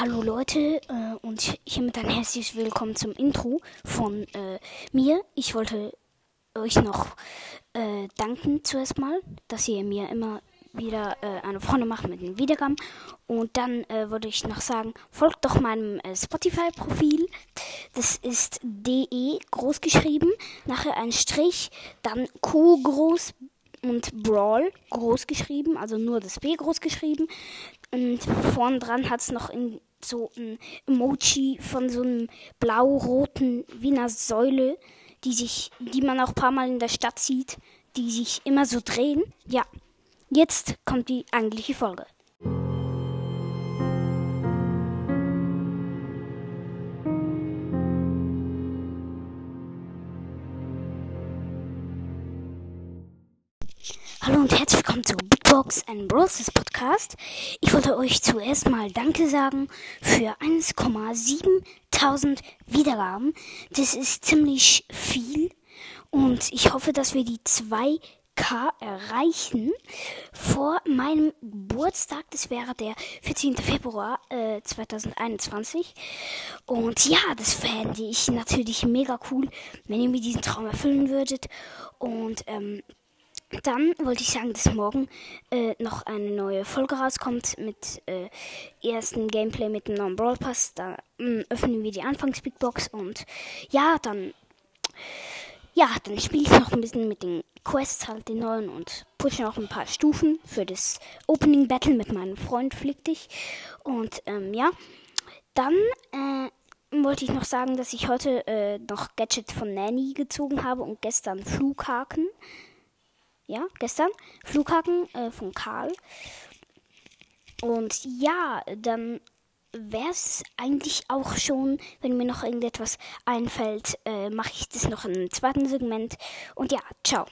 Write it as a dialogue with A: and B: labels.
A: Hallo Leute äh, und hiermit ein herzliches Willkommen zum Intro von äh, mir. Ich wollte euch noch äh, danken zuerst mal, dass ihr mir immer wieder äh, eine Freunde macht mit den Wiedergaben. Und dann äh, würde ich noch sagen, folgt doch meinem äh, Spotify-Profil. Das ist DE groß geschrieben, nachher ein Strich, dann Q groß und Brawl groß geschrieben, also nur das B groß geschrieben. Und vorn dran hat es noch in, so ein Emoji von so einem blau-roten Wiener Säule, die sich, die man auch ein paar Mal in der Stadt sieht, die sich immer so drehen. Ja, jetzt kommt die eigentliche Folge. Hallo und herzlich willkommen zu Big Box and Bros. Podcast. Ich wollte euch zuerst mal Danke sagen für 1,7000 Wiedergaben. Das ist ziemlich viel und ich hoffe, dass wir die 2K erreichen vor meinem Geburtstag. Das wäre der 14. Februar äh, 2021. Und ja, das fände ich natürlich mega cool, wenn ihr mir diesen Traum erfüllen würdet. Und ähm, dann wollte ich sagen, dass morgen äh, noch eine neue Folge rauskommt mit äh, ersten Gameplay mit dem neuen Brawl Pass. Da mh, öffnen wir die Anfangs-Big und ja, dann ja, dann spiele ich noch ein bisschen mit den Quests halt den neuen und pushe noch ein paar Stufen für das Opening Battle mit meinem Freund Flick dich. Und ähm, ja, dann äh, wollte ich noch sagen, dass ich heute äh, noch Gadget von Nanny gezogen habe und gestern Flughaken ja, gestern. Flughaken äh, von Karl. Und ja, dann wäre es eigentlich auch schon, wenn mir noch irgendetwas einfällt, äh, mache ich das noch im zweiten Segment. Und ja, ciao.